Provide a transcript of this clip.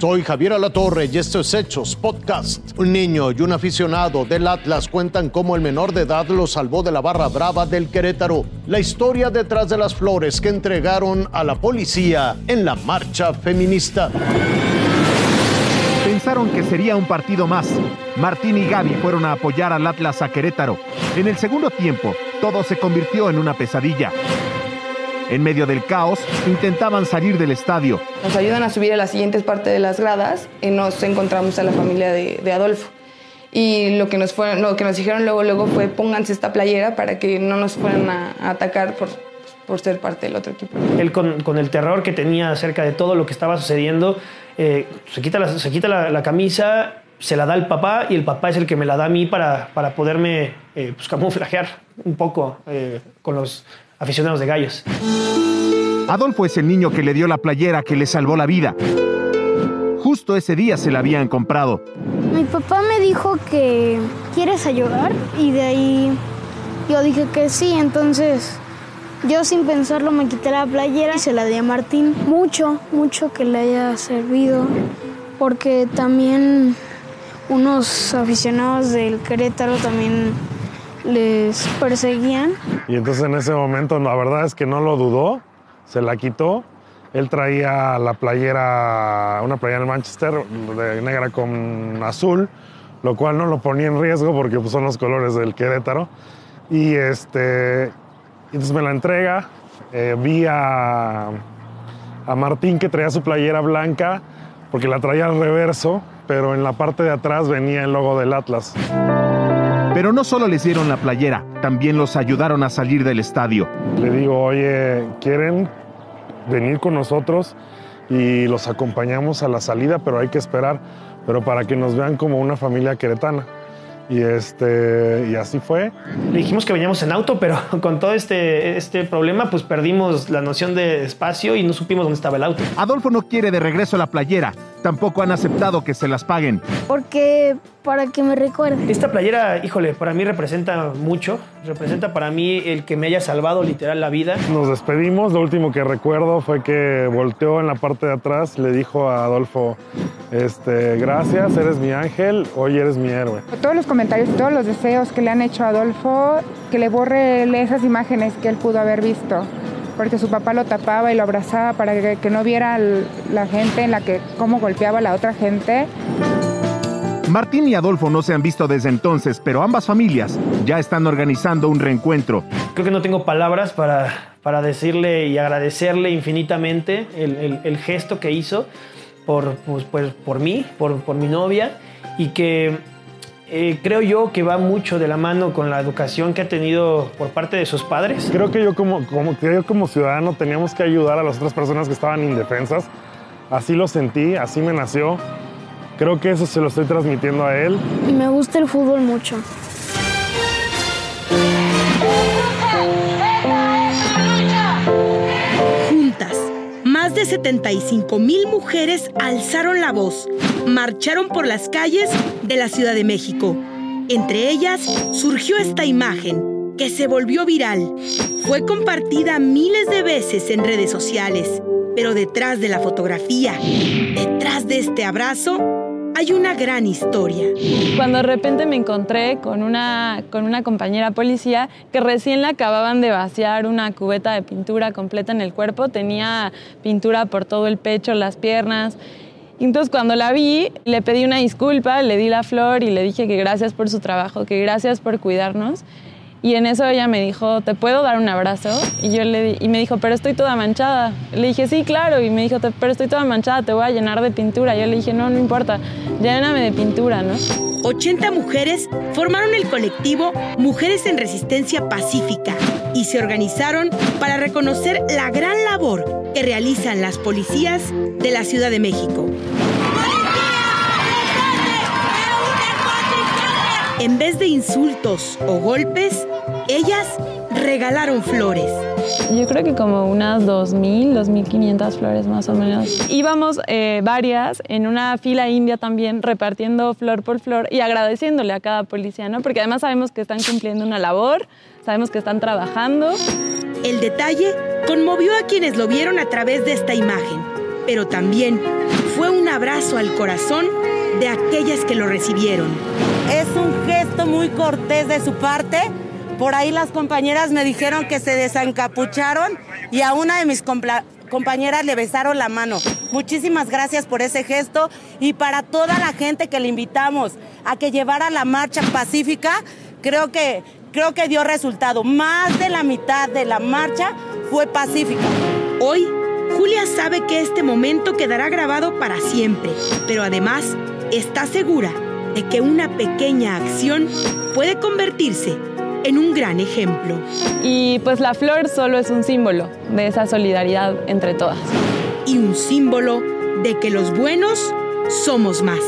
Soy Javier Alatorre y esto es Hechos Podcast. Un niño y un aficionado del Atlas cuentan cómo el menor de edad lo salvó de la barra brava del Querétaro. La historia detrás de las flores que entregaron a la policía en la marcha feminista. Pensaron que sería un partido más. Martín y Gaby fueron a apoyar al Atlas a Querétaro. En el segundo tiempo, todo se convirtió en una pesadilla. En medio del caos, intentaban salir del estadio. Nos ayudan a subir a las siguientes partes de las gradas y nos encontramos a la familia de, Adolfo. Y lo que, nos fue, lo que nos dijeron luego, luego fue pónganse esta playera para que no nos fueran a, atacar por, por ser parte del otro equipo. Él con, el terror que tenía acerca de todo lo que estaba sucediendo, eh, se quita, la, se quita la, camisa, se la da al papá y el papá es el que me la da a mí para, para poderme eh, pues, camuflajear un poco eh, con los aficionados de gallos. Adolfo es el niño que le dio la playera que le salvó la vida. Justo ese día se la habían comprado. Mi papá me dijo que quieres ayudar y de ahí yo dije que sí, entonces yo sin pensarlo me quité la playera y se la di a Martín. Mucho, mucho que le haya servido porque también unos aficionados del Querétaro también les perseguían. Y entonces en ese momento la verdad es que no lo dudó, se la quitó. Él traía la playera, una playera de Manchester de negra con azul, lo cual no lo ponía en riesgo porque pues, son los colores del Querétaro. Y este, entonces me la entrega. Eh, vi a, a Martín que traía su playera blanca porque la traía al reverso, pero en la parte de atrás venía el logo del Atlas. Pero no solo les dieron la playera, también los ayudaron a salir del estadio. Le digo, oye, ¿quieren venir con nosotros? Y los acompañamos a la salida, pero hay que esperar, pero para que nos vean como una familia queretana. Y, este, y así fue. Le dijimos que veníamos en auto, pero con todo este, este problema, pues perdimos la noción de espacio y no supimos dónde estaba el auto. Adolfo no quiere de regreso la playera. Tampoco han aceptado que se las paguen. Porque para que me recuerde. Esta playera, híjole, para mí representa mucho. Representa para mí el que me haya salvado literal la vida. Nos despedimos. Lo último que recuerdo fue que volteó en la parte de atrás, le dijo a Adolfo, este, gracias, eres mi ángel, hoy eres mi héroe. Todos los comentarios, todos los deseos que le han hecho a Adolfo, que le borre esas imágenes que él pudo haber visto porque su papá lo tapaba y lo abrazaba para que, no viera la gente en la que cómo golpeaba a la otra gente. Martín y Adolfo no se han visto desde entonces, pero ambas familias ya están organizando un reencuentro. Creo que no tengo palabras para, para decirle y agradecerle infinitamente el, gesto que hizo por, pues, pues, por mí, por, por mi novia, y que eh, creo yo que va mucho de la mano con la educación que ha tenido por parte de sus padres. Creo que yo como, como, yo como ciudadano teníamos que ayudar a las otras personas que estaban indefensas. Así lo sentí, así me nació. Creo que eso se lo estoy transmitiendo a él. Me gusta el fútbol mucho. Juntas, más de 75 mil mujeres alzaron la voz, marcharon por las calles de la Ciudad de México. Entre ellas surgió esta imagen que se volvió viral. Fue compartida miles de veces en redes sociales, pero detrás de la fotografía, detrás de este abrazo, hay una gran historia. Cuando de repente me encontré con una, con una compañera policía que recién le acababan de vaciar una cubeta de pintura completa en el cuerpo, tenía pintura por todo el pecho, las piernas. Entonces cuando la vi, le pedí una disculpa, le di la flor y le dije que gracias por su trabajo, que gracias por cuidarnos. Y en eso ella me dijo, ¿te puedo dar un abrazo? Y yo le y me dijo, pero estoy toda manchada. Le dije, sí, claro. Y me dijo, pero estoy toda manchada, te voy a llenar de pintura. Yo le dije, no, no importa, lléname de pintura, ¿no? 80 mujeres formaron el colectivo Mujeres en Resistencia Pacífica y se organizaron para reconocer la gran labor que realizan las policías de la Ciudad de México. En vez de insultos o golpes, ellas regalaron flores. Yo creo que como unas 2.000, 2.500 flores más o menos. Íbamos eh, varias en una fila india también repartiendo flor por flor y agradeciéndole a cada policía, ¿no? Porque además sabemos que están cumpliendo una labor, sabemos que están trabajando. El detalle conmovió a quienes lo vieron a través de esta imagen, pero también fue una abrazo al corazón de aquellas que lo recibieron. Es un gesto muy cortés de su parte. Por ahí las compañeras me dijeron que se desencapucharon y a una de mis compañeras le besaron la mano. Muchísimas gracias por ese gesto y para toda la gente que le invitamos a que llevara la marcha pacífica, creo que, creo que dio resultado. Más de la mitad de la marcha fue pacífica. Hoy, Julia sabe que este momento quedará grabado para siempre, pero además está segura de que una pequeña acción puede convertirse en un gran ejemplo. Y pues la flor solo es un símbolo de esa solidaridad entre todas. Y un símbolo de que los buenos somos más.